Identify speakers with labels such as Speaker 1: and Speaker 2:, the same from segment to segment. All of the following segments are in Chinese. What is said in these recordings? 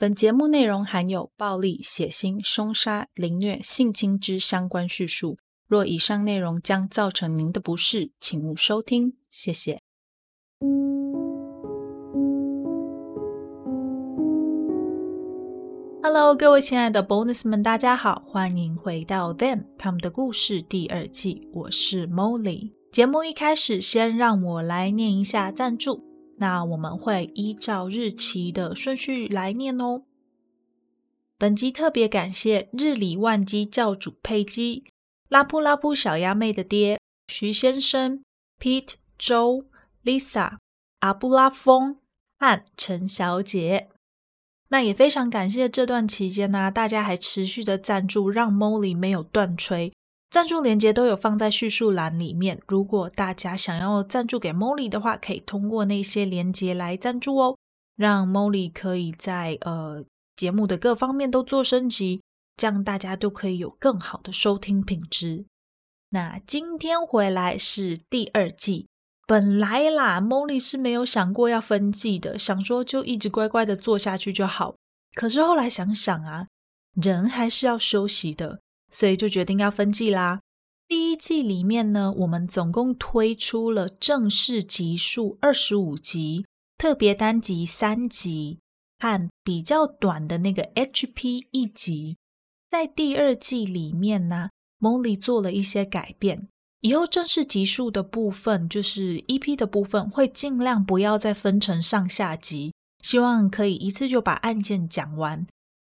Speaker 1: 本节目内容含有暴力、血腥、凶杀、凌虐、性侵之相关叙述。若以上内容将造成您的不适，请勿收听。谢谢。Hello，各位亲爱的 Bonus 们，大家好，欢迎回到 Them 他们的故事第二季。我是 Molly。节目一开始，先让我来念一下赞助。那我们会依照日期的顺序来念哦。本集特别感谢日理万机教主佩姬、拉布拉布小鸭妹的爹徐先生、Pete、周、Lisa、阿布拉风和陈小姐。那也非常感谢这段期间呢，大家还持续的赞助，让 Molly 没有断吹。赞助链接都有放在叙述栏里面。如果大家想要赞助给 Molly 的话，可以通过那些链接来赞助哦，让 Molly 可以在呃节目的各方面都做升级，这样大家都可以有更好的收听品质。那今天回来是第二季，本来啦，Molly 是没有想过要分季的，想说就一直乖乖的做下去就好。可是后来想想啊，人还是要休息的。所以就决定要分季啦。第一季里面呢，我们总共推出了正式集数二十五集，特别单集三集，和比较短的那个 HP 一集。在第二季里面呢，Molly 做了一些改变，以后正式集数的部分，就是 EP 的部分，会尽量不要再分成上下集，希望可以一次就把案件讲完。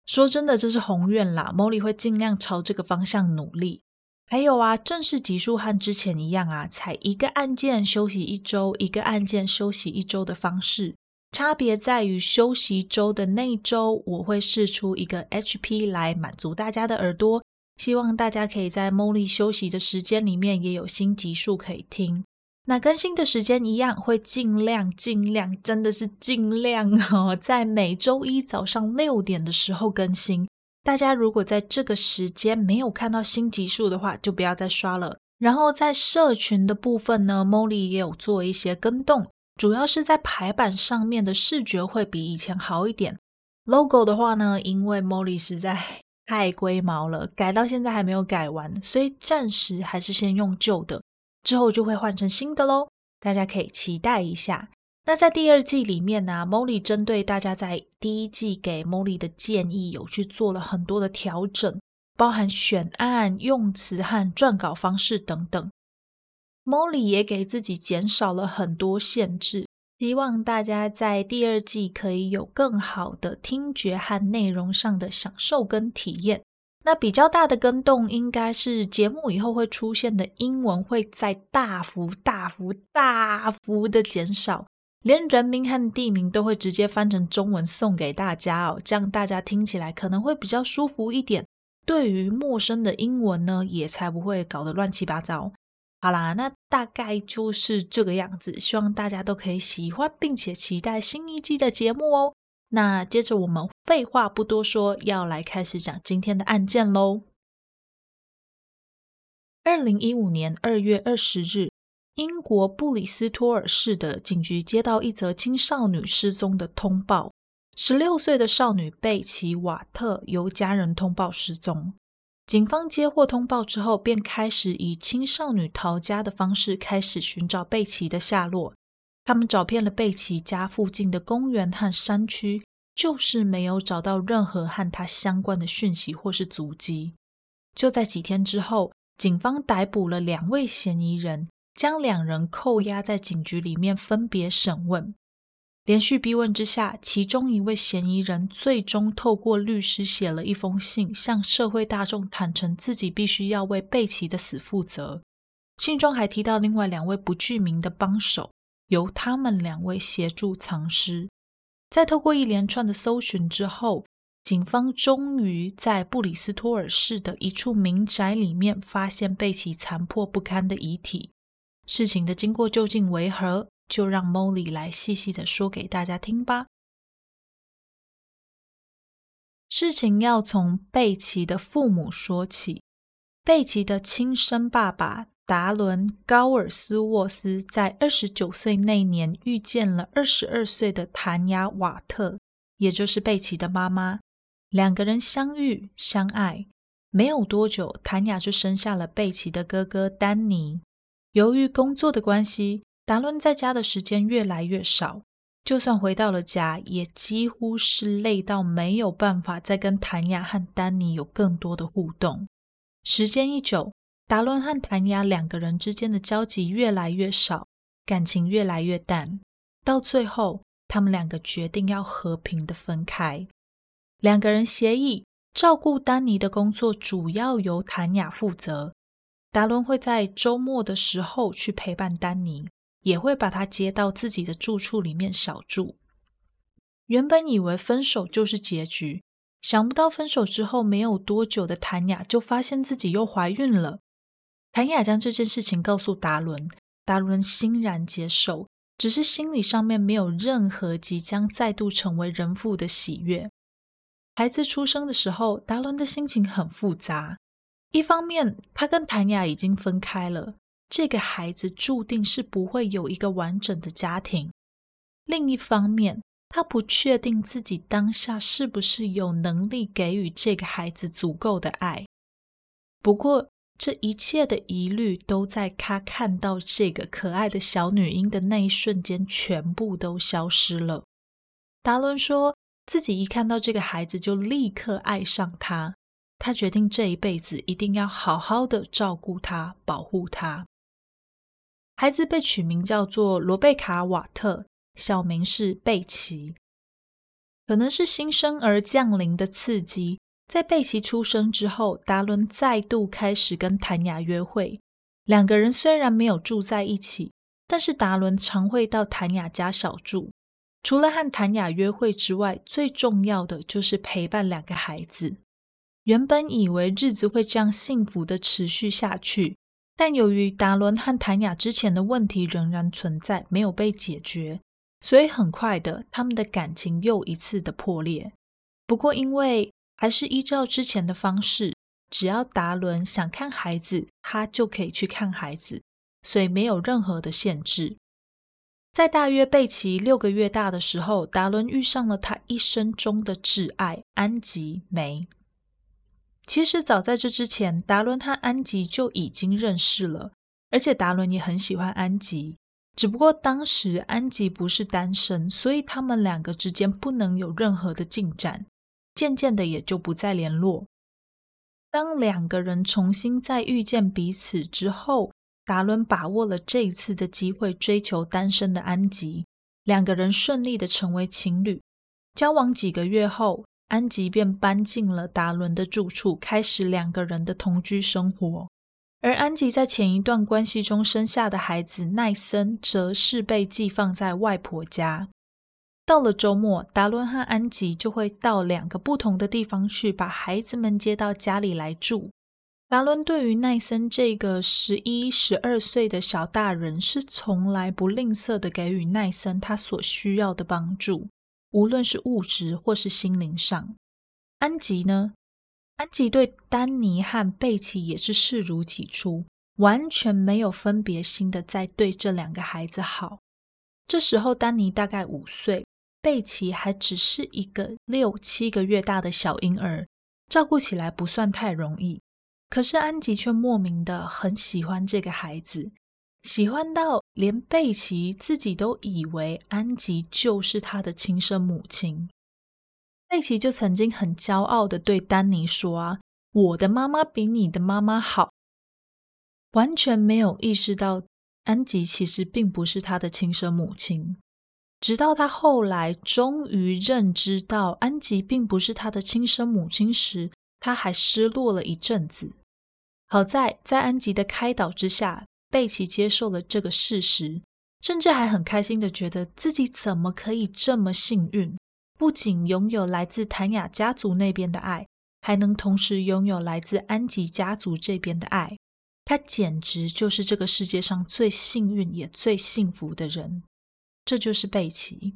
Speaker 1: 说真的，这是宏愿啦。Molly 会尽量朝这个方向努力。还有啊，正式集数和之前一样啊，采一个案件休息一周，一个案件休息一周的方式。差别在于休息周的那周，我会试出一个 HP 来满足大家的耳朵，希望大家可以在 Molly 休息的时间里面也有新集数可以听。那更新的时间一样，会尽量尽量，真的是尽量哦，在每周一早上六点的时候更新。大家如果在这个时间没有看到新集数的话，就不要再刷了。然后在社群的部分呢，Molly 也有做一些更动，主要是在排版上面的视觉会比以前好一点。Logo 的话呢，因为 Molly 实在太龟毛了，改到现在还没有改完，所以暂时还是先用旧的。之后就会换成新的喽，大家可以期待一下。那在第二季里面呢，Molly 针对大家在第一季给 Molly 的建议，有去做了很多的调整，包含选案、用词和撰稿方式等等。Molly 也给自己减少了很多限制，希望大家在第二季可以有更好的听觉和内容上的享受跟体验。那比较大的更动，应该是节目以后会出现的英文会在大幅、大幅、大幅的减少，连人名和地名都会直接翻成中文送给大家哦，这样大家听起来可能会比较舒服一点。对于陌生的英文呢，也才不会搞得乱七八糟。好啦，那大概就是这个样子，希望大家都可以喜欢，并且期待新一季的节目哦。那接着我们废话不多说，要来开始讲今天的案件喽。二零一五年二月二十日，英国布里斯托尔市的警局接到一则青少女失踪的通报：十六岁的少女贝奇·瓦特由家人通报失踪。警方接获通报之后，便开始以青少女逃家的方式开始寻找贝奇的下落。他们找遍了贝奇家附近的公园和山区，就是没有找到任何和他相关的讯息或是足迹。就在几天之后，警方逮捕了两位嫌疑人，将两人扣押在警局里面分别审问。连续逼问之下，其中一位嫌疑人最终透过律师写了一封信，向社会大众坦诚自己必须要为贝奇的死负责。信中还提到另外两位不具名的帮手。由他们两位协助藏尸，在透过一连串的搜寻之后，警方终于在布里斯托尔市的一处民宅里面发现贝奇残破不堪的遗体。事情的经过究竟为何？就让 Molly 来细细的说给大家听吧。事情要从贝奇的父母说起，贝奇的亲生爸爸。达伦·高尔斯沃斯在二十九岁那年遇见了二十二岁的谭雅·瓦特，也就是贝奇的妈妈，两个人相遇相爱。没有多久，谭雅就生下了贝奇的哥哥丹尼。由于工作的关系，达伦在家的时间越来越少。就算回到了家，也几乎是累到没有办法再跟谭雅和丹尼有更多的互动。时间一久，达伦和谭雅两个人之间的交集越来越少，感情越来越淡。到最后，他们两个决定要和平的分开。两个人协议。照顾丹尼的工作主要由谭雅负责，达伦会在周末的时候去陪伴丹尼，也会把他接到自己的住处里面小住。原本以为分手就是结局，想不到分手之后没有多久的谭雅就发现自己又怀孕了。谭雅将这件事情告诉达伦，达伦欣然接受，只是心理上面没有任何即将再度成为人父的喜悦。孩子出生的时候，达伦的心情很复杂。一方面，他跟谭雅已经分开了，这个孩子注定是不会有一个完整的家庭；另一方面，他不确定自己当下是不是有能力给予这个孩子足够的爱。不过，这一切的疑虑都在他看到这个可爱的小女婴的那一瞬间，全部都消失了。达伦说。自己一看到这个孩子，就立刻爱上他。他决定这一辈子一定要好好的照顾他、保护他。孩子被取名叫做罗贝卡·瓦特，小名是贝奇。可能是新生儿降临的刺激，在贝奇出生之后，达伦再度开始跟谭雅约会。两个人虽然没有住在一起，但是达伦常会到谭雅家小住。除了和谭雅约会之外，最重要的就是陪伴两个孩子。原本以为日子会这样幸福的持续下去，但由于达伦和谭雅之前的问题仍然存在，没有被解决，所以很快的，他们的感情又一次的破裂。不过，因为还是依照之前的方式，只要达伦想看孩子，他就可以去看孩子，所以没有任何的限制。在大约贝奇六个月大的时候，达伦遇上了他一生中的挚爱安吉梅。其实早在这之前，达伦和安吉就已经认识了，而且达伦也很喜欢安吉。只不过当时安吉不是单身，所以他们两个之间不能有任何的进展，渐渐的也就不再联络。当两个人重新再遇见彼此之后，达伦把握了这一次的机会，追求单身的安吉，两个人顺利的成为情侣。交往几个月后，安吉便搬进了达伦的住处，开始两个人的同居生活。而安吉在前一段关系中生下的孩子奈森，则是被寄放在外婆家。到了周末，达伦和安吉就会到两个不同的地方去，把孩子们接到家里来住。达伦对于奈森这个十一、十二岁的小大人，是从来不吝啬的给予奈森他所需要的帮助，无论是物质或是心灵上。安吉呢？安吉对丹尼和贝奇也是视如己出，完全没有分别心的在对这两个孩子好。这时候，丹尼大概五岁，贝奇还只是一个六七个月大的小婴儿，照顾起来不算太容易。可是安吉却莫名的很喜欢这个孩子，喜欢到连贝奇自己都以为安吉就是他的亲生母亲。贝奇就曾经很骄傲的对丹尼说：“啊，我的妈妈比你的妈妈好。”完全没有意识到安吉其实并不是他的亲生母亲。直到他后来终于认知到安吉并不是他的亲生母亲时，他还失落了一阵子。好在，在安吉的开导之下，贝奇接受了这个事实，甚至还很开心的觉得自己怎么可以这么幸运，不仅拥有来自谭雅家族那边的爱，还能同时拥有来自安吉家族这边的爱。他简直就是这个世界上最幸运也最幸福的人。这就是贝奇。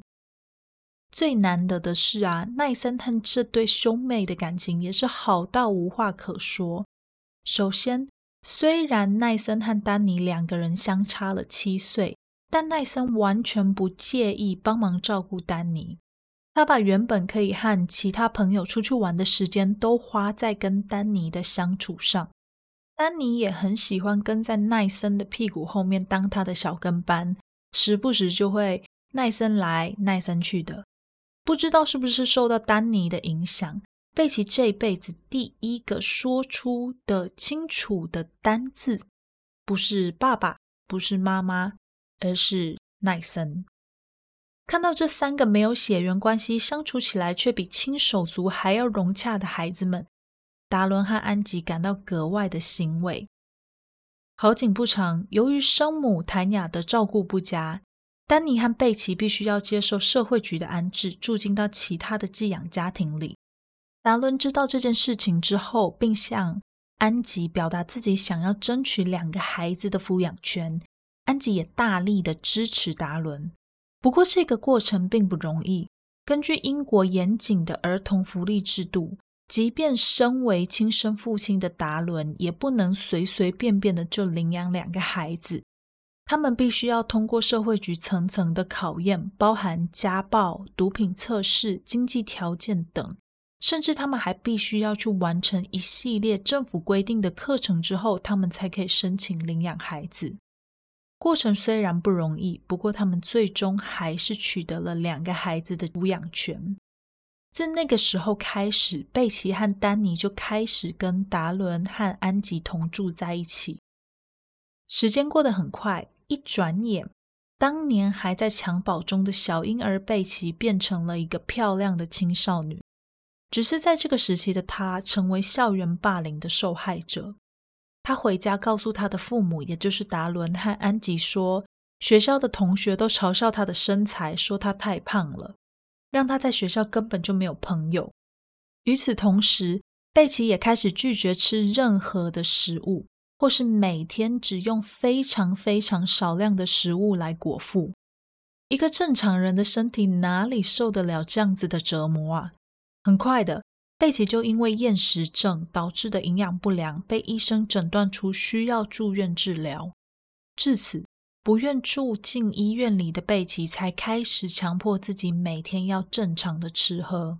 Speaker 1: 最难得的是啊，奈森和这对兄妹的感情也是好到无话可说。首先，虽然奈森和丹尼两个人相差了七岁，但奈森完全不介意帮忙照顾丹尼。他把原本可以和其他朋友出去玩的时间都花在跟丹尼的相处上。丹尼也很喜欢跟在奈森的屁股后面当他的小跟班，时不时就会奈森来奈森去的。不知道是不是受到丹尼的影响，贝奇这辈子第一个说出的清楚的单字，不是爸爸，不是妈妈，而是奈森。看到这三个没有血缘关系、相处起来却比亲手足还要融洽的孩子们，达伦和安吉感到格外的欣慰。好景不长，由于生母谭雅的照顾不佳，丹尼和贝奇必须要接受社会局的安置，住进到其他的寄养家庭里。达伦知道这件事情之后，并向安吉表达自己想要争取两个孩子的抚养权。安吉也大力的支持达伦。不过，这个过程并不容易。根据英国严谨的儿童福利制度，即便身为亲生父亲的达伦，也不能随随便便的就领养两个孩子。他们必须要通过社会局层层的考验，包含家暴、毒品测试、经济条件等，甚至他们还必须要去完成一系列政府规定的课程之后，他们才可以申请领养孩子。过程虽然不容易，不过他们最终还是取得了两个孩子的抚养权。自那个时候开始，贝奇和丹尼就开始跟达伦和安吉同住在一起。时间过得很快，一转眼，当年还在襁褓中的小婴儿贝奇变成了一个漂亮的青少女。只是在这个时期的她，成为校园霸凌的受害者。她回家告诉她的父母，也就是达伦和安吉说，学校的同学都嘲笑她的身材，说她太胖了，让他在学校根本就没有朋友。与此同时，贝奇也开始拒绝吃任何的食物，或是每天只用非常非常少量的食物来果腹。一个正常人的身体哪里受得了这样子的折磨啊？很快的。贝奇就因为厌食症导致的营养不良，被医生诊断出需要住院治疗。至此，不愿住进医院里的贝奇才开始强迫自己每天要正常的吃喝。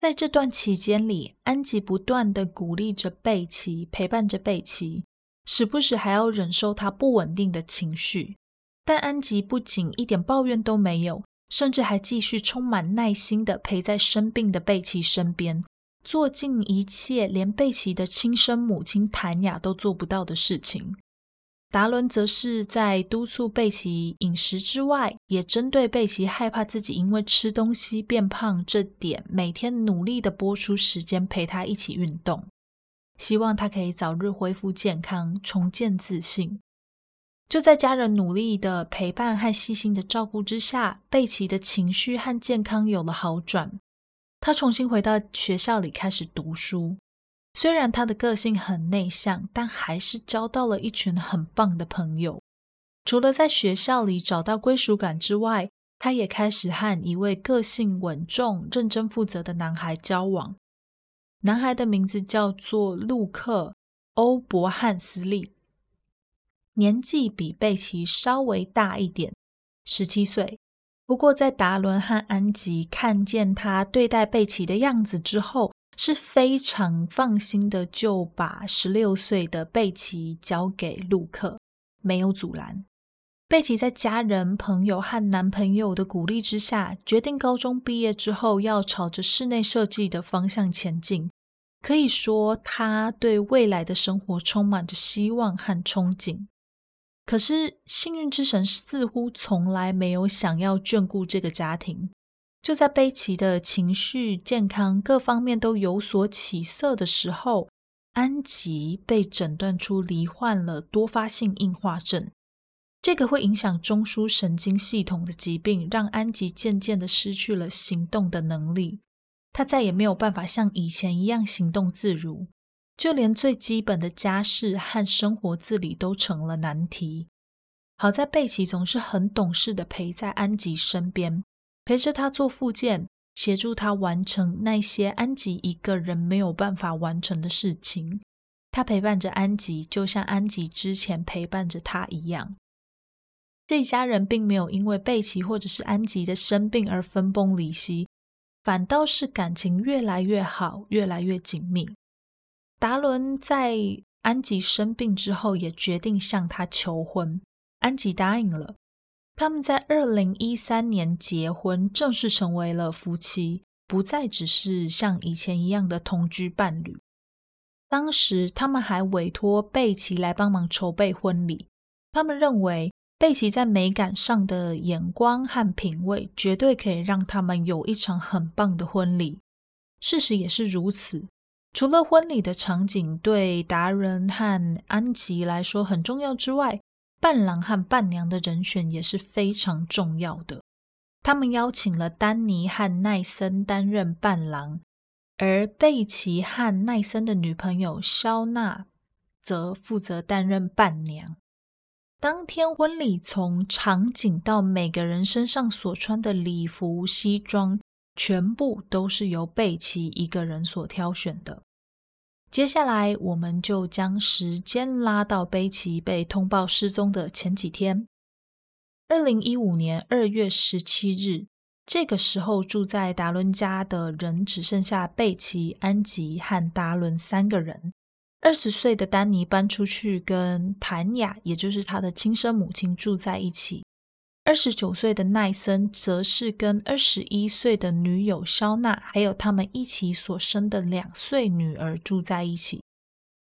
Speaker 1: 在这段期间里，安吉不断的鼓励着贝奇，陪伴着贝奇，时不时还要忍受他不稳定的情绪。但安吉不仅一点抱怨都没有。甚至还继续充满耐心的陪在生病的贝奇身边，做尽一切连贝奇的亲生母亲谭雅都做不到的事情。达伦则是在督促贝奇饮食之外，也针对贝奇害怕自己因为吃东西变胖这点，每天努力的播出时间陪他一起运动，希望他可以早日恢复健康，重建自信。就在家人努力的陪伴和细心的照顾之下，贝奇的情绪和健康有了好转。他重新回到学校里开始读书。虽然他的个性很内向，但还是交到了一群很棒的朋友。除了在学校里找到归属感之外，他也开始和一位个性稳重、认真负责的男孩交往。男孩的名字叫做路克·欧伯汉斯利。年纪比贝奇稍微大一点，十七岁。不过，在达伦和安吉看见他对待贝奇的样子之后，是非常放心的，就把十六岁的贝奇交给陆克，没有阻拦。贝奇在家人、朋友和男朋友的鼓励之下，决定高中毕业之后要朝着室内设计的方向前进。可以说，他对未来的生活充满着希望和憧憬。可是，幸运之神似乎从来没有想要眷顾这个家庭。就在贝奇的情绪、健康各方面都有所起色的时候，安吉被诊断出罹患了多发性硬化症。这个会影响中枢神经系统的疾病，让安吉渐渐的失去了行动的能力。他再也没有办法像以前一样行动自如。就连最基本的家事和生活自理都成了难题。好在贝奇总是很懂事的陪在安吉身边，陪着他做复健，协助他完成那些安吉一个人没有办法完成的事情。他陪伴着安吉，就像安吉之前陪伴着他一样。这一家人并没有因为贝奇或者是安吉的生病而分崩离析，反倒是感情越来越好，越来越紧密。达伦在安吉生病之后，也决定向他求婚，安吉答应了。他们在二零一三年结婚，正式成为了夫妻，不再只是像以前一样的同居伴侣。当时他们还委托贝奇来帮忙筹备婚礼，他们认为贝奇在美感上的眼光和品味，绝对可以让他们有一场很棒的婚礼。事实也是如此。除了婚礼的场景对达人和安吉来说很重要之外，伴郎和伴娘的人选也是非常重要的。他们邀请了丹尼和奈森担任伴郎，而贝奇和奈森的女朋友肖娜则负责担任伴娘。当天婚礼从场景到每个人身上所穿的礼服西装，全部都是由贝奇一个人所挑选的。接下来，我们就将时间拉到贝奇被通报失踪的前几天。二零一五年二月十七日，这个时候住在达伦家的人只剩下贝奇、安吉和达伦三个人。二十岁的丹尼搬出去跟谭雅，也就是他的亲生母亲住在一起。二十九岁的奈森则是跟二十一岁的女友肖娜，还有他们一起所生的两岁女儿住在一起。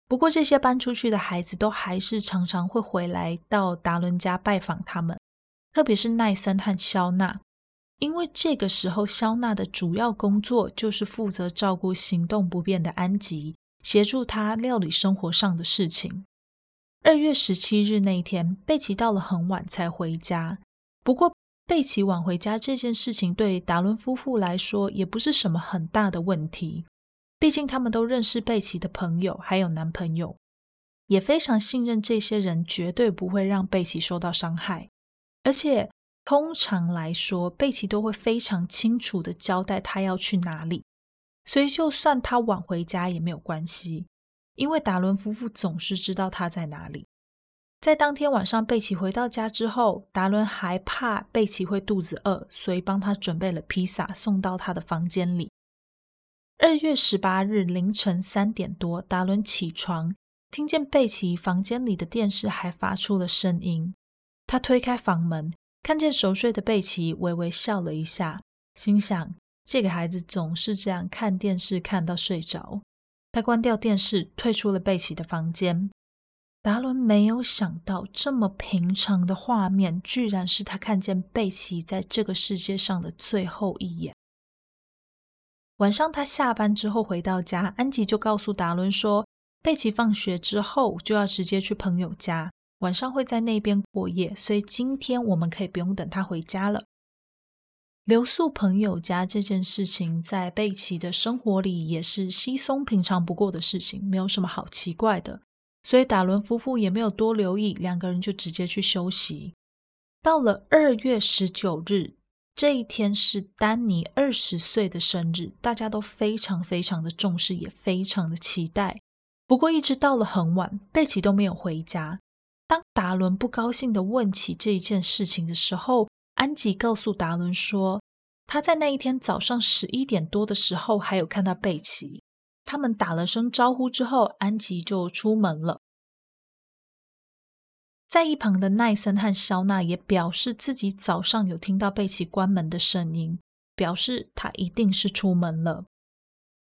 Speaker 1: 不过，这些搬出去的孩子都还是常常会回来到达伦家拜访他们，特别是奈森和肖娜，因为这个时候肖娜的主要工作就是负责照顾行动不便的安吉，协助他料理生活上的事情。二月十七日那一天，贝奇到了很晚才回家。不过，贝奇晚回家这件事情对达伦夫妇来说也不是什么很大的问题。毕竟他们都认识贝奇的朋友，还有男朋友，也非常信任这些人，绝对不会让贝奇受到伤害。而且，通常来说，贝奇都会非常清楚的交代他要去哪里，所以就算他晚回家也没有关系，因为达伦夫妇总是知道他在哪里。在当天晚上，贝奇回到家之后，达伦还怕贝奇会肚子饿，所以帮他准备了披萨送到他的房间里。二月十八日凌晨三点多，达伦起床，听见贝奇房间里的电视还发出了声音。他推开房门，看见熟睡的贝奇，微微笑了一下，心想：这个孩子总是这样看电视看到睡着。他关掉电视，退出了贝奇的房间。达伦没有想到，这么平常的画面，居然是他看见贝奇在这个世界上的最后一眼。晚上，他下班之后回到家，安吉就告诉达伦说，贝奇放学之后就要直接去朋友家，晚上会在那边过夜，所以今天我们可以不用等他回家了。留宿朋友家这件事情，在贝奇的生活里也是稀松平常不过的事情，没有什么好奇怪的。所以达伦夫妇也没有多留意，两个人就直接去休息。到了二月十九日，这一天是丹尼二十岁的生日，大家都非常非常的重视，也非常的期待。不过一直到了很晚，贝奇都没有回家。当达伦不高兴的问起这一件事情的时候，安吉告诉达伦说，他在那一天早上十一点多的时候，还有看到贝奇。他们打了声招呼之后，安吉就出门了。在一旁的奈森和肖娜也表示自己早上有听到贝奇关门的声音，表示他一定是出门了。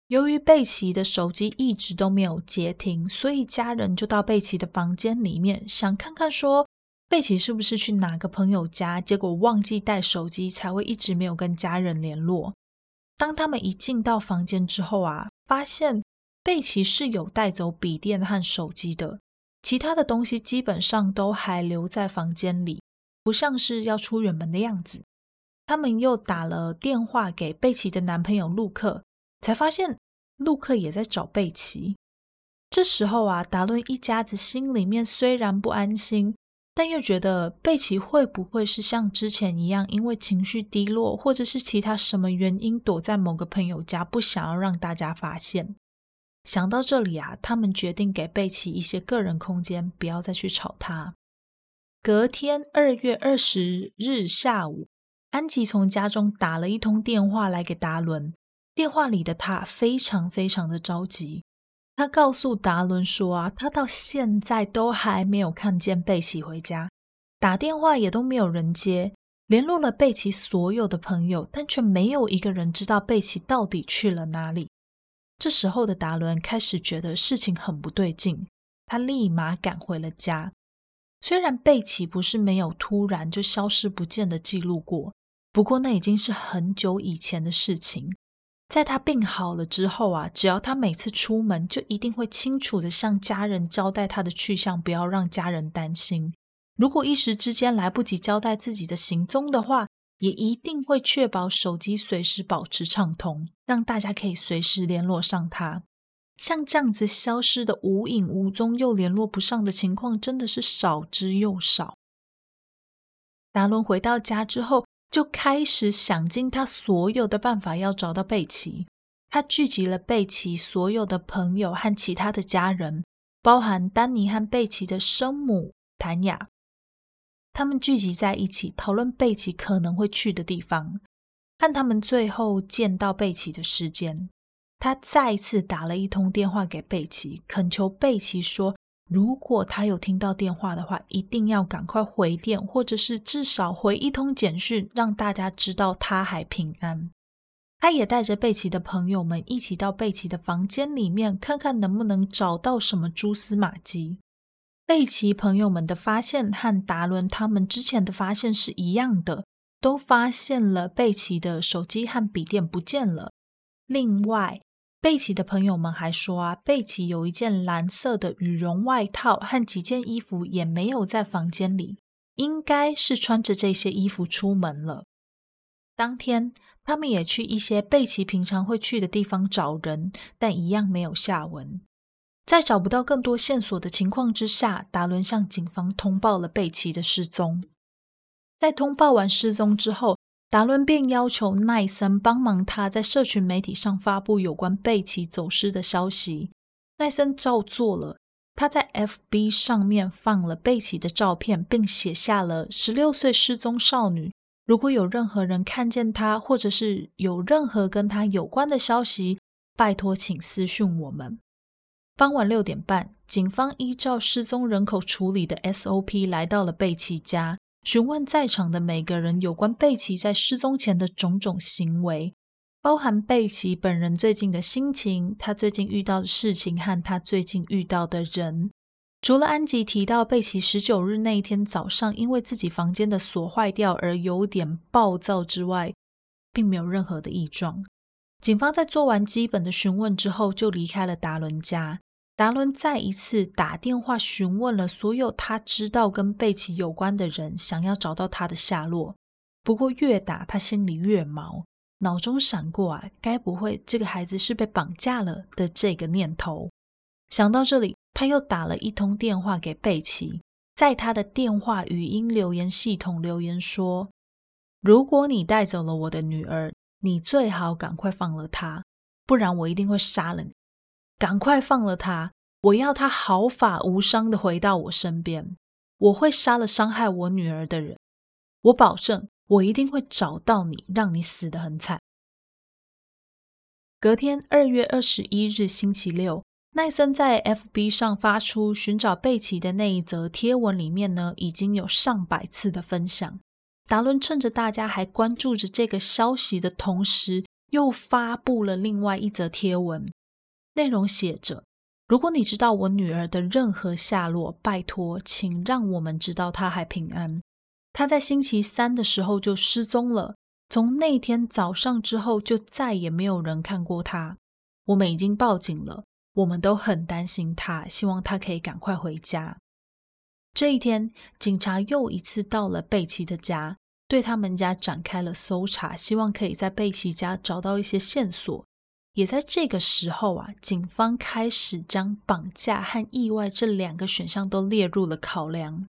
Speaker 1: 由于贝奇的手机一直都没有接听，所以家人就到贝奇的房间里面，想看看说贝奇是不是去哪个朋友家，结果忘记带手机，才会一直没有跟家人联络。当他们一进到房间之后啊。发现贝奇是有带走笔电和手机的，其他的东西基本上都还留在房间里，不像是要出远门的样子。他们又打了电话给贝奇的男朋友陆克，才发现陆克也在找贝奇。这时候啊，达伦一家子心里面虽然不安心。但又觉得贝奇会不会是像之前一样，因为情绪低落，或者是其他什么原因，躲在某个朋友家，不想要让大家发现？想到这里啊，他们决定给贝奇一些个人空间，不要再去吵他。隔天二月二十日下午，安吉从家中打了一通电话来给达伦。电话里的他非常非常的着急，他告诉达伦说：“啊，他到现在都还没有看见贝奇回家，打电话也都没有人接，联络了贝奇所有的朋友，但却没有一个人知道贝奇到底去了哪里。”这时候的达伦开始觉得事情很不对劲，他立马赶回了家。虽然贝奇不是没有突然就消失不见的记录过，不过那已经是很久以前的事情。在他病好了之后啊，只要他每次出门，就一定会清楚的向家人交代他的去向，不要让家人担心。如果一时之间来不及交代自己的行踪的话，也一定会确保手机随时保持畅通，让大家可以随时联络上他。像这样子消失的无影无踪又联络不上的情况，真的是少之又少。达伦回到家之后。就开始想尽他所有的办法要找到贝奇。他聚集了贝奇所有的朋友和其他的家人，包含丹尼和贝奇的生母谭雅。他们聚集在一起讨论贝奇可能会去的地方，和他们最后见到贝奇的时间。他再一次打了一通电话给贝奇，恳求贝奇说。如果他有听到电话的话，一定要赶快回电，或者是至少回一通简讯，让大家知道他还平安。他也带着贝奇的朋友们一起到贝奇的房间里面，看看能不能找到什么蛛丝马迹。贝奇朋友们的发现和达伦他们之前的发现是一样的，都发现了贝奇的手机和笔电不见了。另外，贝奇的朋友们还说啊，贝奇有一件蓝色的羽绒外套和几件衣服也没有在房间里，应该是穿着这些衣服出门了。当天，他们也去一些贝奇平常会去的地方找人，但一样没有下文。在找不到更多线索的情况之下，达伦向警方通报了贝奇的失踪。在通报完失踪之后，达伦便要求奈森帮忙他在社群媒体上发布有关贝奇走失的消息。奈森照做了，他在 FB 上面放了贝奇的照片，并写下了十六岁失踪少女。如果有任何人看见她，或者是有任何跟她有关的消息，拜托请私讯我们。傍晚六点半，警方依照失踪人口处理的 SOP 来到了贝奇家。询问在场的每个人有关贝奇在失踪前的种种行为，包含贝奇本人最近的心情、他最近遇到的事情和他最近遇到的人。除了安吉提到贝奇十九日那一天早上因为自己房间的锁坏掉而有点暴躁之外，并没有任何的异状。警方在做完基本的询问之后，就离开了达伦家。达伦再一次打电话询问了所有他知道跟贝奇有关的人，想要找到他的下落。不过越打他心里越毛，脑中闪过啊，该不会这个孩子是被绑架了的这个念头。想到这里，他又打了一通电话给贝奇，在他的电话语音留言系统留言说：“如果你带走了我的女儿，你最好赶快放了她，不然我一定会杀了你。”赶快放了他！我要他毫发无伤的回到我身边。我会杀了伤害我女儿的人。我保证，我一定会找到你，让你死得很惨。隔天，二月二十一日，星期六，奈森在 FB 上发出寻找贝奇的那一则贴文，里面呢已经有上百次的分享。达伦趁着大家还关注着这个消息的同时，又发布了另外一则贴文。内容写着：“如果你知道我女儿的任何下落，拜托，请让我们知道她还平安。她在星期三的时候就失踪了，从那天早上之后就再也没有人看过她。我们已经报警了，我们都很担心她，希望她可以赶快回家。”这一天，警察又一次到了贝奇的家，对他们家展开了搜查，希望可以在贝奇家找到一些线索。也在这个时候啊，警方开始将绑架和意外这两个选项都列入了考量。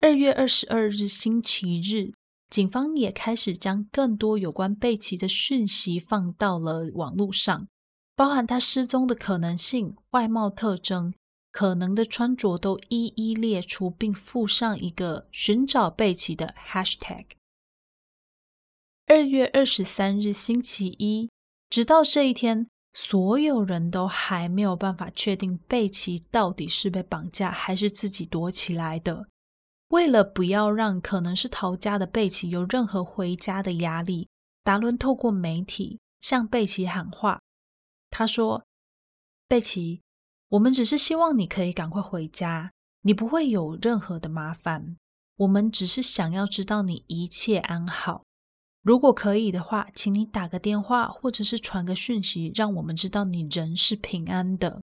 Speaker 1: 二月二十二日星期日，警方也开始将更多有关贝奇的讯息放到了网络上，包含他失踪的可能性、外貌特征，可能的穿着都一一列出，并附上一个寻找贝奇的 hashtag。二月二十三日星期一，直到这一天，所有人都还没有办法确定贝奇到底是被绑架还是自己躲起来的。为了不要让可能是逃家的贝奇有任何回家的压力，达伦透过媒体向贝奇喊话。他说：“贝奇，我们只是希望你可以赶快回家，你不会有任何的麻烦。我们只是想要知道你一切安好。如果可以的话，请你打个电话或者是传个讯息，让我们知道你人是平安的。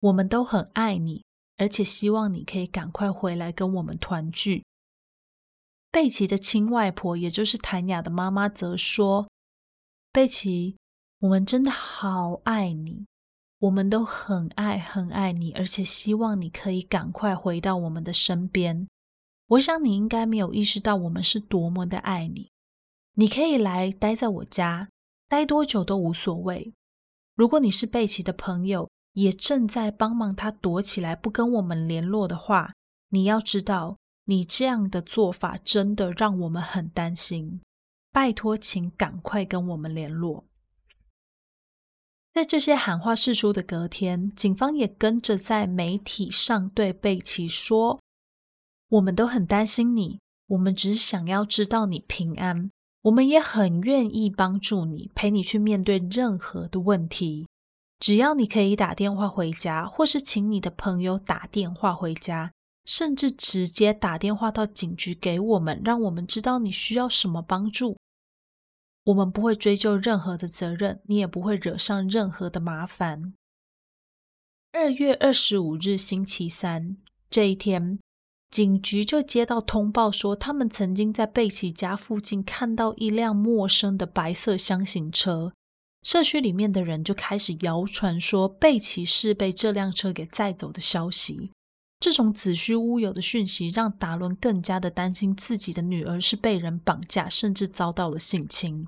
Speaker 1: 我们都很爱你。”而且希望你可以赶快回来跟我们团聚。贝奇的亲外婆，也就是谭雅的妈妈，则说：“贝奇，我们真的好爱你，我们都很爱很爱你，而且希望你可以赶快回到我们的身边。我想你应该没有意识到我们是多么的爱你。你可以来待在我家，待多久都无所谓。如果你是贝奇的朋友。”也正在帮忙他躲起来，不跟我们联络的话，你要知道，你这样的做法真的让我们很担心。拜托，请赶快跟我们联络。在这些喊话释出的隔天，警方也跟着在媒体上对贝奇说：“我们都很担心你，我们只想要知道你平安，我们也很愿意帮助你，陪你去面对任何的问题。”只要你可以打电话回家，或是请你的朋友打电话回家，甚至直接打电话到警局给我们，让我们知道你需要什么帮助，我们不会追究任何的责任，你也不会惹上任何的麻烦。二月二十五日星期三这一天，警局就接到通报说，他们曾经在贝奇家附近看到一辆陌生的白色箱型车。社区里面的人就开始谣传说贝奇是被这辆车给载走的消息。这种子虚乌有的讯息让达伦更加的担心自己的女儿是被人绑架，甚至遭到了性侵。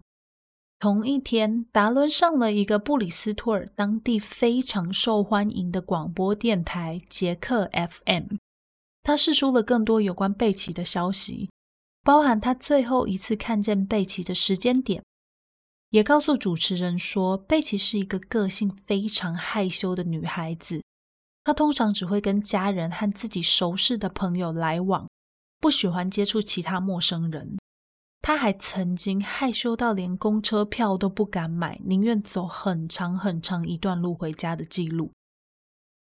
Speaker 1: 同一天，达伦上了一个布里斯托尔当地非常受欢迎的广播电台杰克 FM，他释出了更多有关贝奇的消息，包含他最后一次看见贝奇的时间点。也告诉主持人说，贝奇是一个个性非常害羞的女孩子。她通常只会跟家人和自己熟识的朋友来往，不喜欢接触其他陌生人。她还曾经害羞到连公车票都不敢买，宁愿走很长很长一段路回家的记录。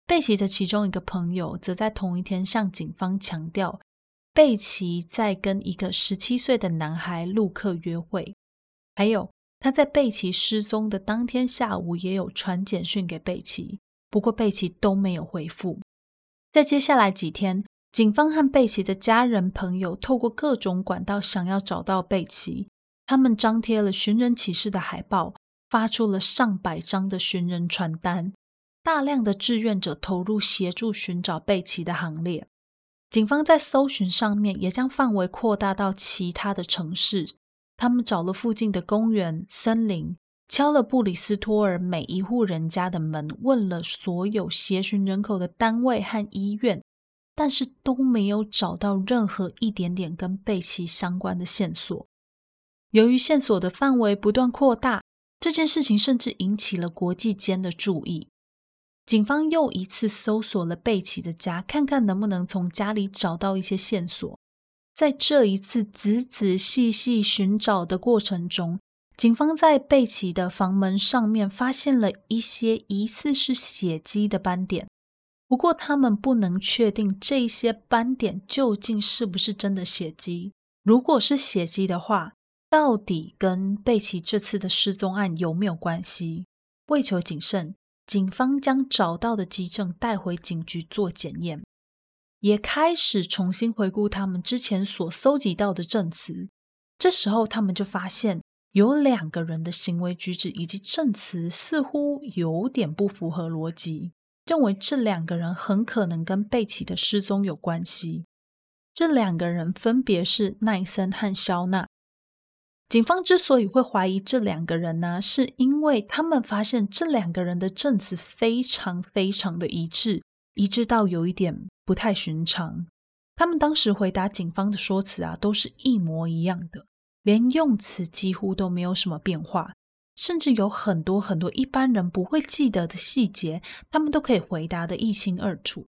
Speaker 1: 贝奇的其中一个朋友则在同一天向警方强调，贝奇在跟一个十七岁的男孩陆克约会，还有。他在贝奇失踪的当天下午也有传简讯给贝奇，不过贝奇都没有回复。在接下来几天，警方和贝奇的家人朋友透过各种管道想要找到贝奇。他们张贴了寻人启事的海报，发出了上百张的寻人传单，大量的志愿者投入协助寻找贝奇的行列。警方在搜寻上面也将范围扩大到其他的城市。他们找了附近的公园、森林，敲了布里斯托尔每一户人家的门，问了所有协寻人口的单位和医院，但是都没有找到任何一点点跟贝奇相关的线索。由于线索的范围不断扩大，这件事情甚至引起了国际间的注意。警方又一次搜索了贝奇的家，看看能不能从家里找到一些线索。在这一次仔仔细细寻找的过程中，警方在贝奇的房门上面发现了一些疑似是血迹的斑点。不过，他们不能确定这些斑点究竟是不是真的血迹。如果是血迹的话，到底跟贝奇这次的失踪案有没有关系？为求谨慎，警方将找到的基证带回警局做检验。也开始重新回顾他们之前所搜集到的证词。这时候，他们就发现有两个人的行为举止以及证词似乎有点不符合逻辑，认为这两个人很可能跟贝奇的失踪有关系。这两个人分别是奈森和肖娜。警方之所以会怀疑这两个人呢，是因为他们发现这两个人的证词非常非常的一致。一致到有一点不太寻常。他们当时回答警方的说辞啊，都是一模一样的，连用词几乎都没有什么变化，甚至有很多很多一般人不会记得的细节，他们都可以回答的一清二楚。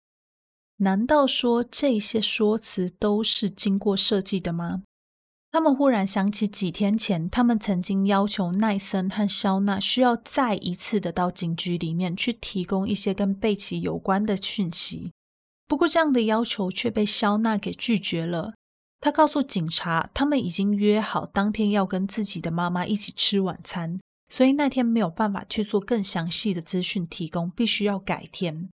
Speaker 1: 难道说这些说辞都是经过设计的吗？他们忽然想起几天前，他们曾经要求奈森和肖娜需要再一次的到警局里面去提供一些跟贝奇有关的讯息。不过，这样的要求却被肖娜给拒绝了。他告诉警察，他们已经约好当天要跟自己的妈妈一起吃晚餐，所以那天没有办法去做更详细的资讯提供，必须要改天。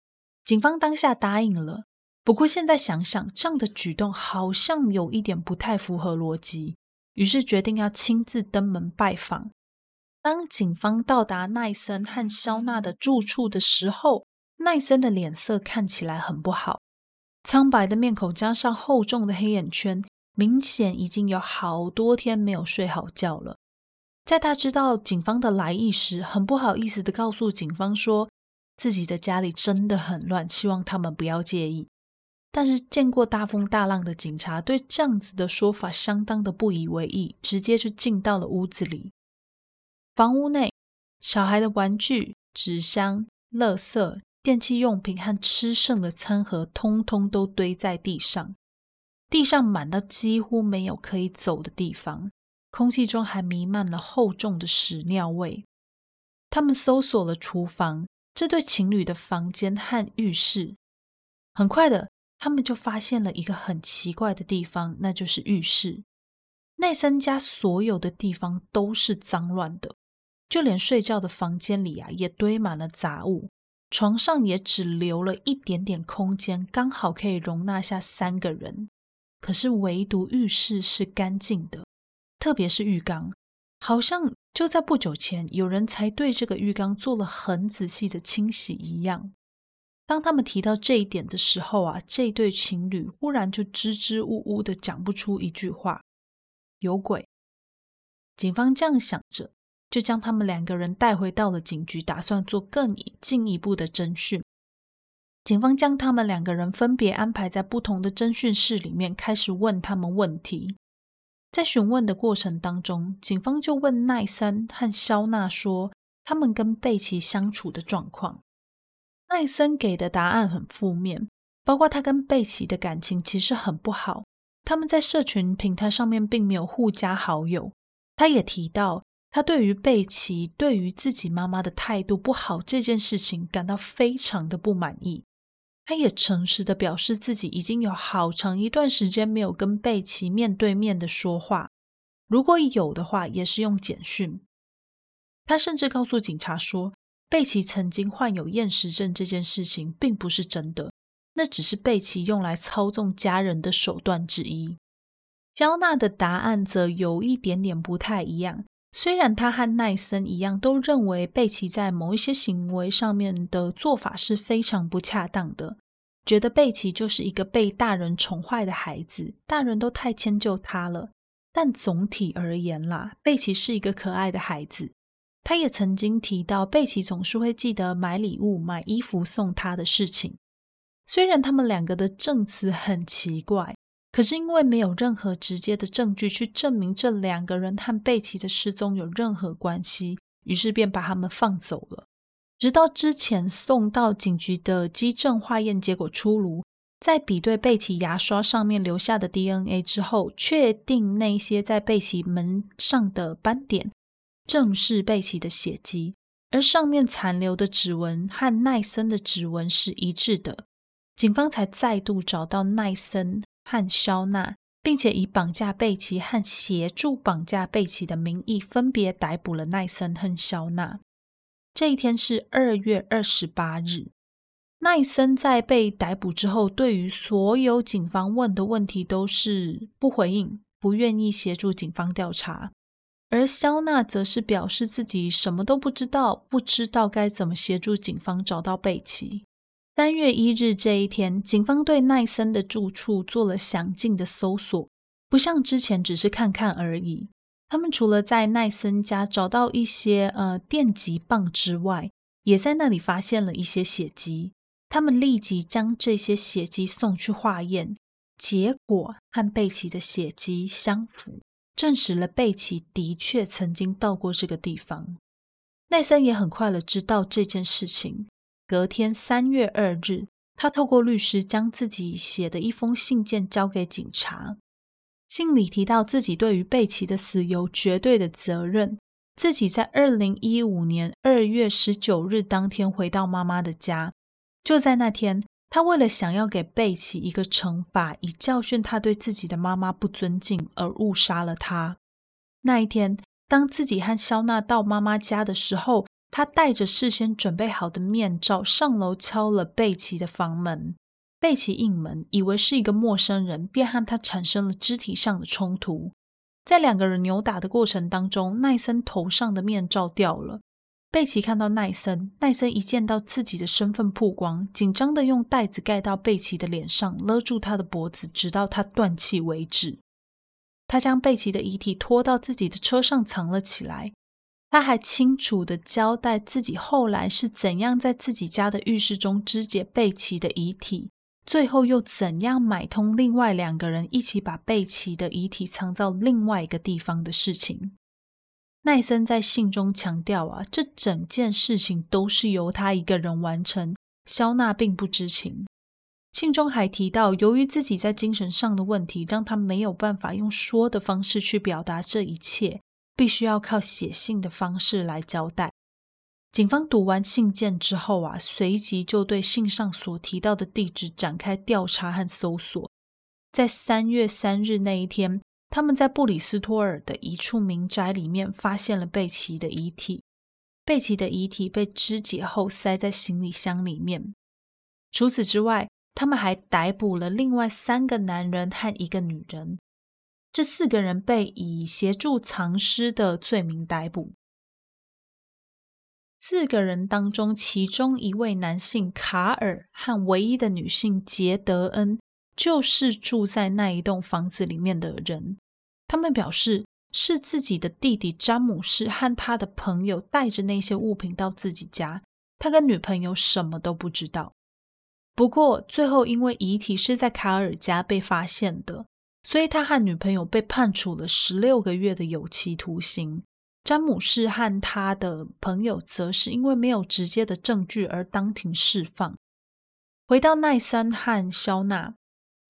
Speaker 1: 警方当下答应了。不过现在想想，这样的举动好像有一点不太符合逻辑，于是决定要亲自登门拜访。当警方到达奈森和肖娜的住处的时候，奈森的脸色看起来很不好，苍白的面孔加上厚重的黑眼圈，明显已经有好多天没有睡好觉了。在他知道警方的来意时，很不好意思的告诉警方说，自己的家里真的很乱，希望他们不要介意。但是见过大风大浪的警察对这样子的说法相当的不以为意，直接就进到了屋子里。房屋内，小孩的玩具、纸箱、垃圾。电器用品和吃剩的餐盒通通都堆在地上，地上满到几乎没有可以走的地方，空气中还弥漫了厚重的屎尿味。他们搜索了厨房、这对情侣的房间和浴室，很快的，他们就发现了一个很奇怪的地方，那就是浴室。内森家所有的地方都是脏乱的，就连睡觉的房间里啊，也堆满了杂物。床上也只留了一点点空间，刚好可以容纳下三个人。可是唯独浴室是干净的，特别是浴缸，好像就在不久前有人才对这个浴缸做了很仔细的清洗一样。当他们提到这一点的时候啊，这对情侣忽然就支支吾吾的讲不出一句话。有鬼！警方这样想着。就将他们两个人带回到了警局，打算做更进一步的侦讯。警方将他们两个人分别安排在不同的侦讯室里面，开始问他们问题。在询问的过程当中，警方就问奈森和肖娜说他们跟贝奇相处的状况。艾森给的答案很负面，包括他跟贝奇的感情其实很不好，他们在社群平台上面并没有互加好友。他也提到。他对于贝奇对于自己妈妈的态度不好这件事情感到非常的不满意。他也诚实的表示自己已经有好长一段时间没有跟贝奇面对面的说话，如果有的话也是用简讯。他甚至告诉警察说，贝奇曾经患有厌食症这件事情并不是真的，那只是贝奇用来操纵家人的手段之一。肖娜的答案则有一点点不太一样。虽然他和奈森一样，都认为贝奇在某一些行为上面的做法是非常不恰当的，觉得贝奇就是一个被大人宠坏的孩子，大人都太迁就他了。但总体而言啦，贝奇是一个可爱的孩子。他也曾经提到，贝奇总是会记得买礼物、买衣服送他的事情。虽然他们两个的证词很奇怪。可是因为没有任何直接的证据去证明这两个人和贝奇的失踪有任何关系，于是便把他们放走了。直到之前送到警局的基证化验结果出炉，在比对贝奇牙刷上面留下的 DNA 之后，确定那些在贝奇门上的斑点正是贝奇的血迹，而上面残留的指纹和奈森的指纹是一致的，警方才再度找到奈森。和肖娜，并且以绑架贝奇和协助绑架贝奇的名义，分别逮捕了奈森和肖娜。这一天是二月二十八日。奈森在被逮捕之后，对于所有警方问的问题都是不回应，不愿意协助警方调查；而肖娜则是表示自己什么都不知道，不知道该怎么协助警方找到贝奇。三月一日这一天，警方对奈森的住处做了详尽的搜索，不像之前只是看看而已。他们除了在奈森家找到一些呃电极棒之外，也在那里发现了一些血迹。他们立即将这些血迹送去化验，结果和贝奇的血迹相符，证实了贝奇的确曾经到过这个地方。奈森也很快的知道这件事情。隔天三月二日，他透过律师将自己写的一封信件交给警察。信里提到自己对于贝奇的死有绝对的责任。自己在二零一五年二月十九日当天回到妈妈的家，就在那天，他为了想要给贝奇一个惩罚，以教训他对自己的妈妈不尊敬，而误杀了他。那一天。当自己和肖娜到妈妈家的时候，他带着事先准备好的面罩上楼敲了贝奇的房门。贝奇应门，以为是一个陌生人，便和他产生了肢体上的冲突。在两个人扭打的过程当中，奈森头上的面罩掉了。贝奇看到奈森，奈森一见到自己的身份曝光，紧张的用袋子盖到贝奇的脸上，勒住他的脖子，直到他断气为止。他将贝奇的遗体拖到自己的车上藏了起来。他还清楚的交代自己后来是怎样在自己家的浴室中肢解贝奇的遗体，最后又怎样买通另外两个人一起把贝奇的遗体藏到另外一个地方的事情。奈森在信中强调啊，这整件事情都是由他一个人完成，肖娜并不知情。信中还提到，由于自己在精神上的问题，让他没有办法用说的方式去表达这一切，必须要靠写信的方式来交代。警方读完信件之后啊，随即就对信上所提到的地址展开调查和搜索。在三月三日那一天，他们在布里斯托尔的一处民宅里面发现了贝奇的遗体。贝奇的遗体被肢解后塞在行李箱里面。除此之外，他们还逮捕了另外三个男人和一个女人，这四个人被以协助藏尸的罪名逮捕。四个人当中，其中一位男性卡尔和唯一的女性杰德恩，就是住在那一栋房子里面的人。他们表示是自己的弟弟詹姆士和他的朋友带着那些物品到自己家，他跟女朋友什么都不知道。不过，最后因为遗体是在卡尔家被发现的，所以他和女朋友被判处了十六个月的有期徒刑。詹姆士和他的朋友则是因为没有直接的证据而当庭释放。回到奈森和肖娜，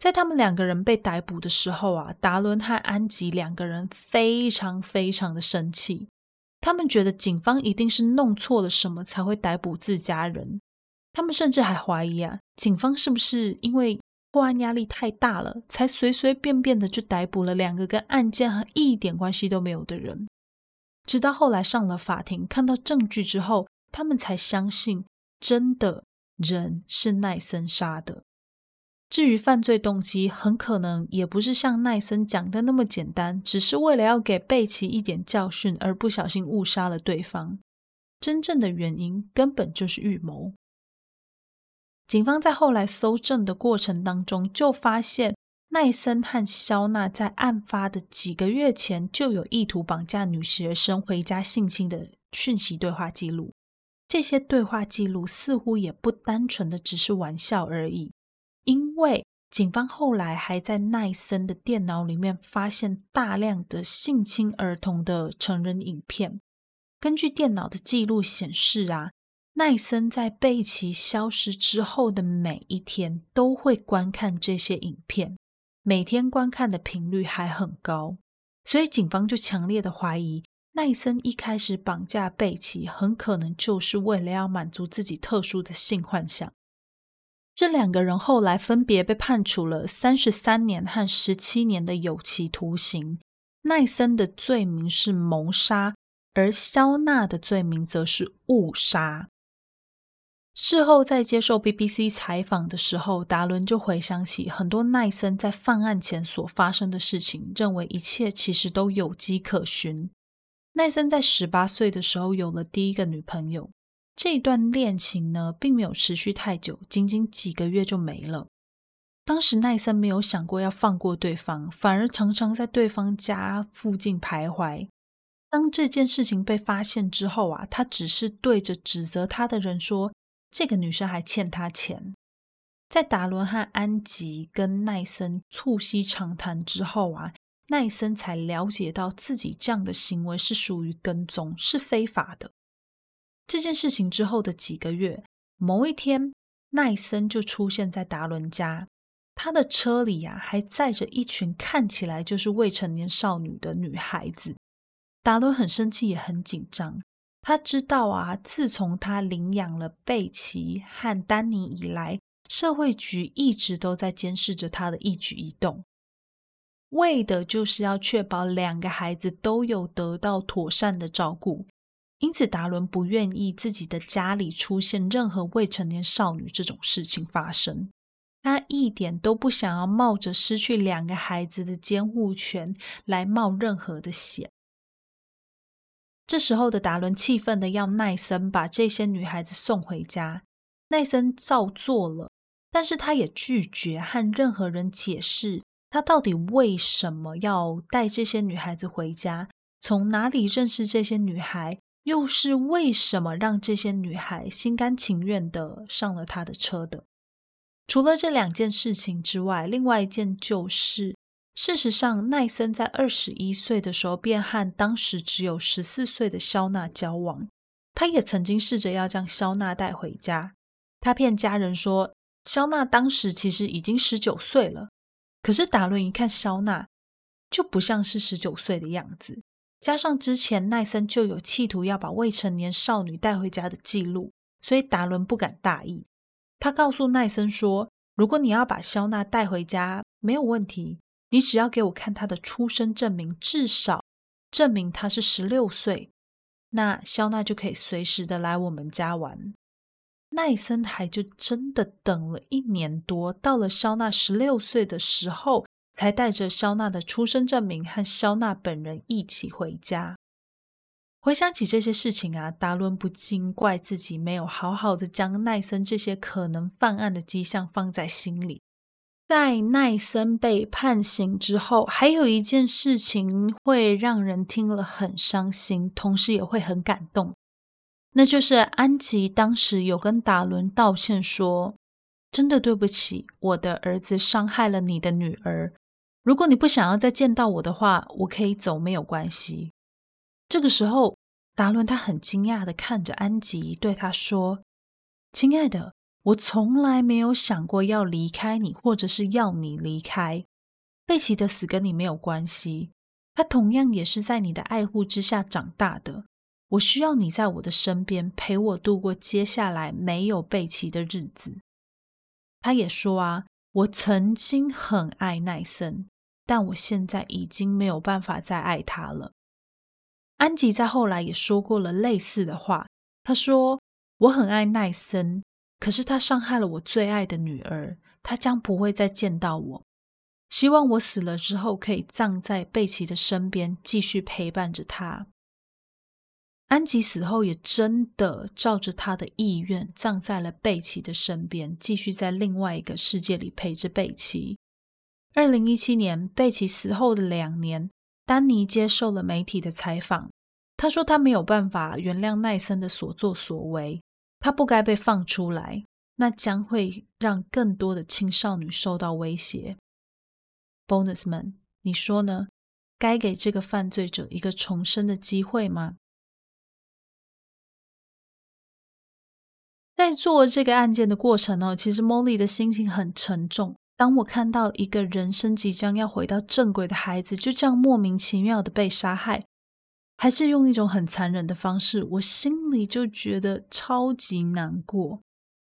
Speaker 1: 在他们两个人被逮捕的时候啊，达伦和安吉两个人非常非常的生气，他们觉得警方一定是弄错了什么才会逮捕自家人。他们甚至还怀疑啊，警方是不是因为破案压力太大了，才随随便便的就逮捕了两个跟案件和一点关系都没有的人？直到后来上了法庭，看到证据之后，他们才相信，真的人是奈森杀的。至于犯罪动机，很可能也不是像奈森讲的那么简单，只是为了要给贝奇一点教训而不小心误杀了对方。真正的原因根本就是预谋。警方在后来搜证的过程当中，就发现奈森和肖娜在案发的几个月前就有意图绑架女学生回家性侵的讯息对话记录。这些对话记录似乎也不单纯的只是玩笑而已，因为警方后来还在奈森的电脑里面发现大量的性侵儿童的成人影片。根据电脑的记录显示啊。奈森在贝奇消失之后的每一天都会观看这些影片，每天观看的频率还很高，所以警方就强烈的怀疑奈森一开始绑架贝奇，很可能就是为了要满足自己特殊的性幻想。这两个人后来分别被判处了三十三年和十七年的有期徒刑。奈森的罪名是谋杀，而肖娜的罪名则是误杀。事后在接受 BBC 采访的时候，达伦就回想起很多奈森在犯案前所发生的事情，认为一切其实都有迹可循。奈森在十八岁的时候有了第一个女朋友，这段恋情呢并没有持续太久，仅仅几个月就没了。当时奈森没有想过要放过对方，反而常常在对方家附近徘徊。当这件事情被发现之后啊，他只是对着指责他的人说。这个女生还欠他钱。在达伦和安吉跟奈森促膝长谈之后啊，奈森才了解到自己这样的行为是属于跟踪，是非法的。这件事情之后的几个月，某一天，奈森就出现在达伦家，他的车里呀还载着一群看起来就是未成年少女的女孩子。达伦很生气，也很紧张。他知道啊，自从他领养了贝奇和丹尼以来。社会局一直都在监视着他的一举一动，为的就是要确保两个孩子都有得到妥善的照顾。因此，达伦不愿意自己的家里出现任何未成年少女这种事情发生。他一点都不想要冒着失去两个孩子的监护权来冒任何的险。这时候的达伦气愤的要奈森把这些女孩子送回家，奈森照做了。但是他也拒绝和任何人解释，他到底为什么要带这些女孩子回家，从哪里认识这些女孩，又是为什么让这些女孩心甘情愿的上了他的车的。除了这两件事情之外，另外一件就是，事实上，奈森在二十一岁的时候便和当时只有十四岁的肖娜交往，他也曾经试着要将肖娜带回家，他骗家人说。肖娜当时其实已经十九岁了，可是达伦一看肖娜就不像是十九岁的样子，加上之前奈森就有企图要把未成年少女带回家的记录，所以达伦不敢大意。他告诉奈森说：“如果你要把肖娜带回家，没有问题，你只要给我看她的出生证明，至少证明她是十六岁，那肖娜就可以随时的来我们家玩。”奈森还就真的等了一年多，到了肖娜十六岁的时候，才带着肖娜的出生证明和肖娜本人一起回家。回想起这些事情啊，达伦不禁怪自己没有好好的将奈森这些可能犯案的迹象放在心里。在奈森被判刑之后，还有一件事情会让人听了很伤心，同时也会很感动。那就是安吉当时有跟达伦道歉说：“真的对不起，我的儿子伤害了你的女儿。如果你不想要再见到我的话，我可以走，没有关系。”这个时候，达伦他很惊讶的看着安吉，对他说：“亲爱的，我从来没有想过要离开你，或者是要你离开。贝奇的死跟你没有关系，他同样也是在你的爱护之下长大的。”我需要你在我的身边陪我度过接下来没有贝奇的日子。他也说啊，我曾经很爱奈森，但我现在已经没有办法再爱他了。安吉在后来也说过了类似的话。他说：“我很爱奈森，可是他伤害了我最爱的女儿，他将不会再见到我。希望我死了之后可以葬在贝奇的身边，继续陪伴着他。”安吉死后，也真的照着他的意愿葬在了贝奇的身边，继续在另外一个世界里陪着贝奇。二零一七年，贝奇死后的两年，丹尼接受了媒体的采访。他说：“他没有办法原谅奈森的所作所为，他不该被放出来，那将会让更多的青少年受到威胁。” Bonus 们，你说呢？该给这个犯罪者一个重生的机会吗？在做这个案件的过程呢，其实 Molly 的心情很沉重。当我看到一个人生即将要回到正轨的孩子就这样莫名其妙的被杀害，还是用一种很残忍的方式，我心里就觉得超级难过。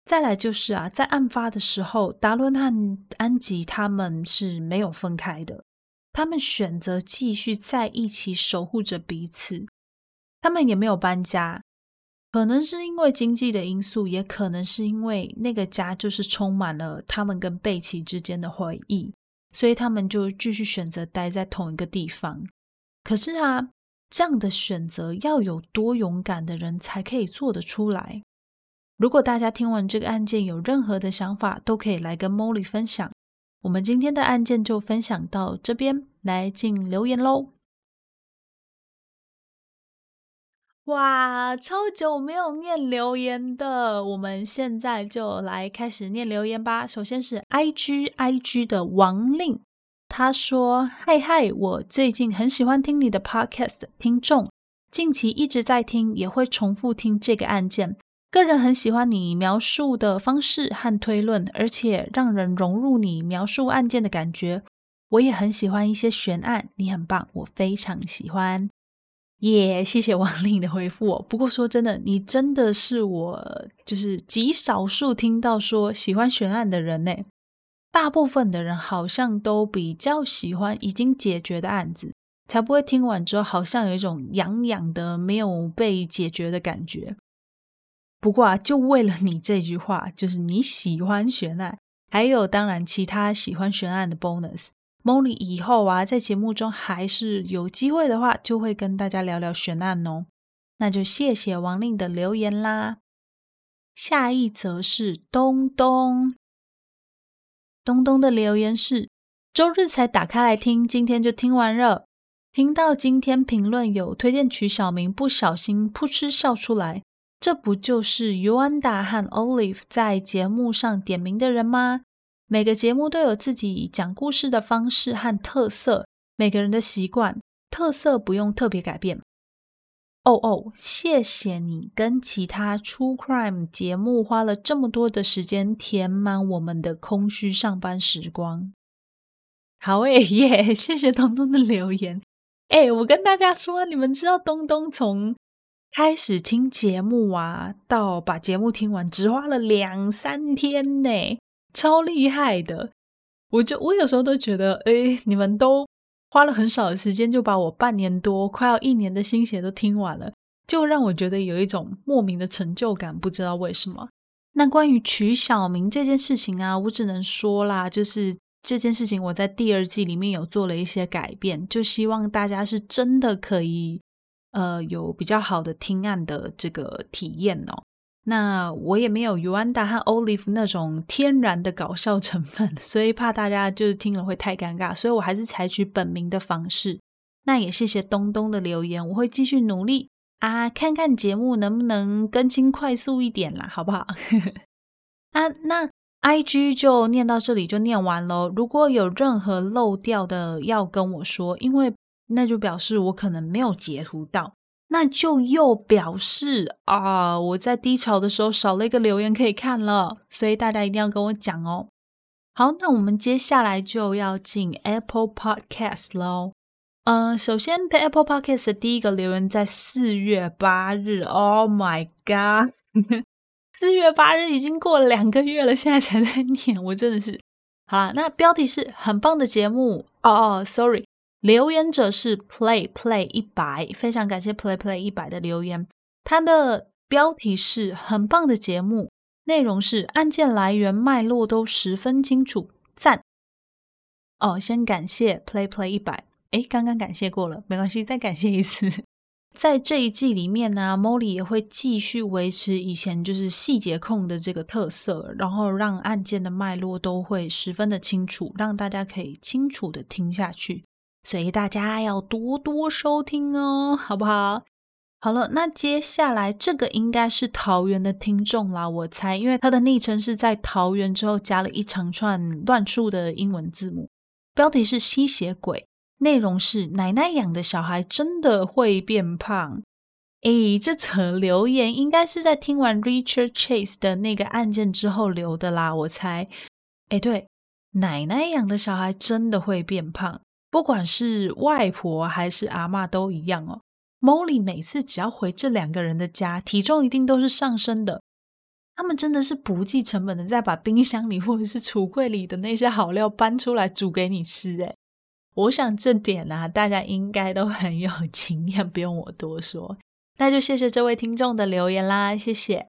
Speaker 1: 再来就是啊，在案发的时候，达伦和安吉他们是没有分开的，他们选择继续在一起守护着彼此，他们也没有搬家。可能是因为经济的因素，也可能是因为那个家就是充满了他们跟贝奇之间的回忆，所以他们就继续选择待在同一个地方。可是啊，这样的选择要有多勇敢的人才可以做得出来？如果大家听完这个案件有任何的想法，都可以来跟 Molly 分享。我们今天的案件就分享到这边，来进留言喽。哇，超久没有念留言的，我们现在就来开始念留言吧。首先是 i g i g 的王令，他说：“嗨嗨，我最近很喜欢听你的 podcast，听众近期一直在听，也会重复听这个案件。个人很喜欢你描述的方式和推论，而且让人融入你描述案件的感觉。我也很喜欢一些悬案，你很棒，我非常喜欢。”耶，谢谢王令的回复。不过说真的，你真的是我就是极少数听到说喜欢悬案的人呢。大部分的人好像都比较喜欢已经解决的案子，才不会听完之后好像有一种痒痒的没有被解决的感觉。不过啊，就为了你这句话，就是你喜欢悬案，还有当然其他喜欢悬案的 bonus。Molly 以后啊，在节目中还是有机会的话，就会跟大家聊聊悬案哦。那就谢谢王令的留言啦。下一则是东东，东东的留言是：周日才打开来听，今天就听完了。听到今天评论有推荐曲小明，不小心噗嗤笑出来。这不就是 Yuanda 和 Olive 在节目上点名的人吗？每个节目都有自己讲故事的方式和特色，每个人的习惯特色不用特别改变。哦哦，谢谢你跟其他 True Crime 节目花了这么多的时间填满我们的空虚上班时光。好诶耶，谢谢东东的留言。哎，我跟大家说，你们知道东东从开始听节目啊，到把节目听完，只花了两三天呢。超厉害的，我就我有时候都觉得，哎，你们都花了很少的时间，就把我半年多快要一年的心血都听完了，就让我觉得有一种莫名的成就感，不知道为什么。那关于取小名这件事情啊，我只能说啦，就是这件事情我在第二季里面有做了一些改变，就希望大家是真的可以，呃，有比较好的听案的这个体验哦。那我也没有 Uanda 和 Olive 那种天然的搞笑成分，所以怕大家就是听了会太尴尬，所以我还是采取本名的方式。那也谢谢东东的留言，我会继续努力啊，看看节目能不能更新快速一点啦，好不好？啊，那 IG 就念到这里就念完喽。如果有任何漏掉的，要跟我说，因为那就表示我可能没有截图到。那就又表示啊，我在低潮的时候少了一个留言可以看了，所以大家一定要跟我讲哦。好，那我们接下来就要进 Apple Podcast 喽。嗯，首先在 Apple Podcast 的第一个留言在四月八日，Oh my God，四月八日已经过了两个月了，现在才在念，我真的是好了。那标题是很棒的节目哦哦，Sorry。留言者是 Play Play 一百，非常感谢 Play Play 一百的留言。它的标题是很棒的节目，内容是案件来源脉络都十分清楚，赞。哦，先感谢 Play Play 一百，诶，刚刚感谢过了，没关系，再感谢一次。在这一季里面呢，Molly 也会继续维持以前就是细节控的这个特色，然后让案件的脉络都会十分的清楚，让大家可以清楚的听下去。所以大家要多多收听哦，好不好？好了，那接下来这个应该是桃园的听众啦，我猜，因为他的昵称是在桃园之后加了一长串乱数的英文字母，标题是吸血鬼，内容是奶奶养的小孩真的会变胖。诶，这则留言应该是在听完 Richard Chase 的那个案件之后留的啦，我猜。诶，对，奶奶养的小孩真的会变胖。不管是外婆还是阿妈都一样哦。Molly 每次只要回这两个人的家，体重一定都是上升的。他们真的是不计成本的在把冰箱里或者是橱柜里的那些好料搬出来煮给你吃。诶我想这点呢，大家应该都很有 经验，不用我多说。那就谢谢这位听众的留言啦，谢谢。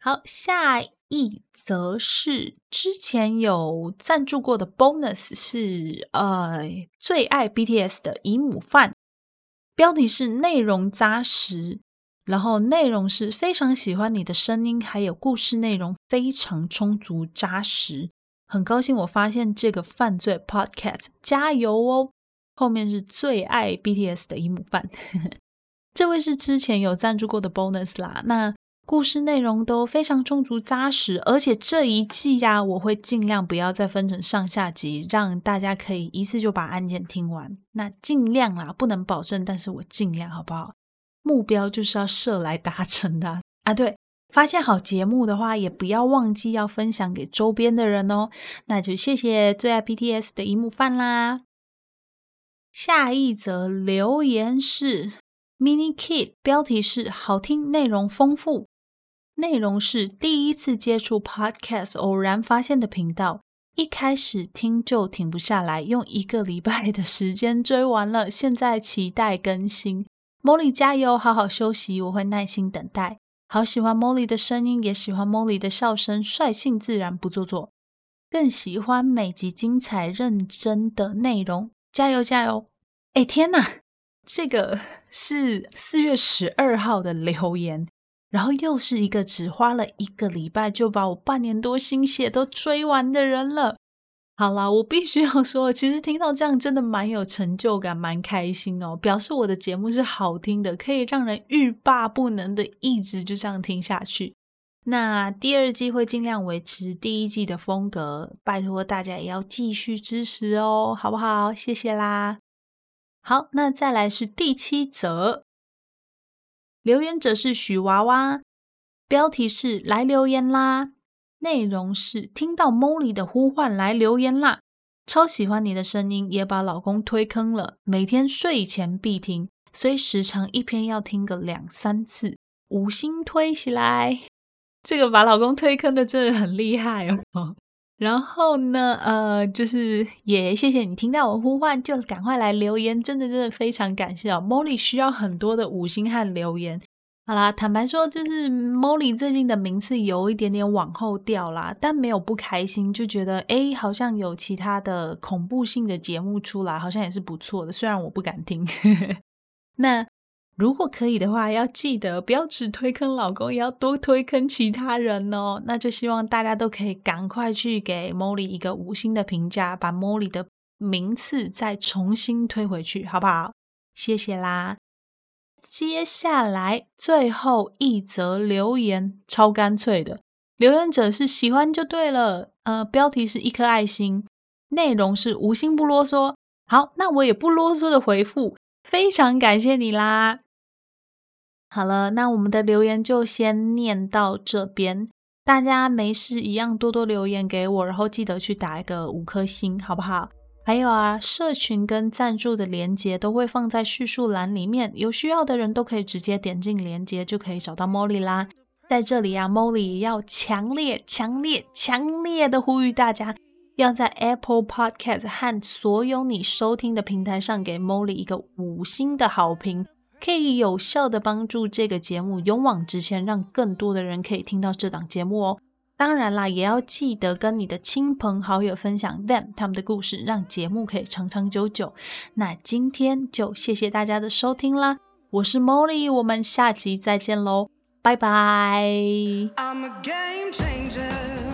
Speaker 1: 好，下。一则是之前有赞助过的 bonus 是呃最爱 BTS 的姨母饭，标题是内容扎实，然后内容是非常喜欢你的声音，还有故事内容非常充足扎实，很高兴我发现这个犯罪 podcast，加油哦！后面是最爱 BTS 的姨母饭。这位是之前有赞助过的 bonus 啦。那故事内容都非常充足扎实，而且这一季呀，我会尽量不要再分成上下集，让大家可以一次就把案件听完。那尽量啦，不能保证，但是我尽量好不好？目标就是要设来达成的啊！对，发现好节目的话，也不要忘记要分享给周边的人哦。那就谢谢最爱 BTS 的一幕饭啦。下一则留言是 Mini Kid，标题是好听，内容丰富。内容是第一次接触 Podcast，偶然发现的频道，一开始听就停不下来，用一个礼拜的时间追完了。现在期待更新，Molly 加油，好好休息，我会耐心等待。好喜欢 Molly 的声音，也喜欢 Molly 的笑声，率性自然不做作，更喜欢每集精彩认真的内容。加油加油！哎天哪，这个是四月十二号的留言。然后又是一个只花了一个礼拜就把我半年多心血都追完的人了。好啦，我必须要说，其实听到这样真的蛮有成就感，蛮开心哦，表示我的节目是好听的，可以让人欲罢不能的一直就这样听下去。那第二季会尽量维持第一季的风格，拜托大家也要继续支持哦，好不好？谢谢啦。好，那再来是第七则。留言者是许娃娃，标题是来留言啦，内容是听到 Molly 的呼唤来留言啦，超喜欢你的声音，也把老公推坑了，每天睡前必听，所以时常一篇要听个两三次，五星推起来，这个把老公推坑的真的很厉害哦。然后呢，呃，就是也谢谢你听到我呼唤，就赶快来留言，真的真的非常感谢哦。Molly 需要很多的五星和留言。好啦，坦白说，就是 Molly 最近的名次有一点点往后掉啦，但没有不开心，就觉得诶好像有其他的恐怖性的节目出来，好像也是不错的，虽然我不敢听。那。如果可以的话，要记得不要只推坑老公，也要多推坑其他人哦。那就希望大家都可以赶快去给 Molly 一个五星的评价，把 Molly 的名次再重新推回去，好不好？谢谢啦。接下来最后一则留言，超干脆的，留言者是喜欢就对了。呃，标题是一颗爱心，内容是无心不啰嗦。好，那我也不啰嗦的回复，非常感谢你啦。好了，那我们的留言就先念到这边。大家没事一样多多留言给我，然后记得去打一个五颗星，好不好？还有啊，社群跟赞助的连接都会放在叙述栏里面，有需要的人都可以直接点进连接就可以找到 Molly 啦。在这里啊，Molly 要强烈、强烈、强烈的呼吁大家，要在 Apple Podcast 和所有你收听的平台上给 Molly 一个五星的好评。可以有效的帮助这个节目勇往直前，让更多的人可以听到这档节目哦。当然啦，也要记得跟你的亲朋好友分享 them 他们的故事，让节目可以长长久久。那今天就谢谢大家的收听啦，我是 Molly，我们下集再见喽，拜拜。I'm a game changer.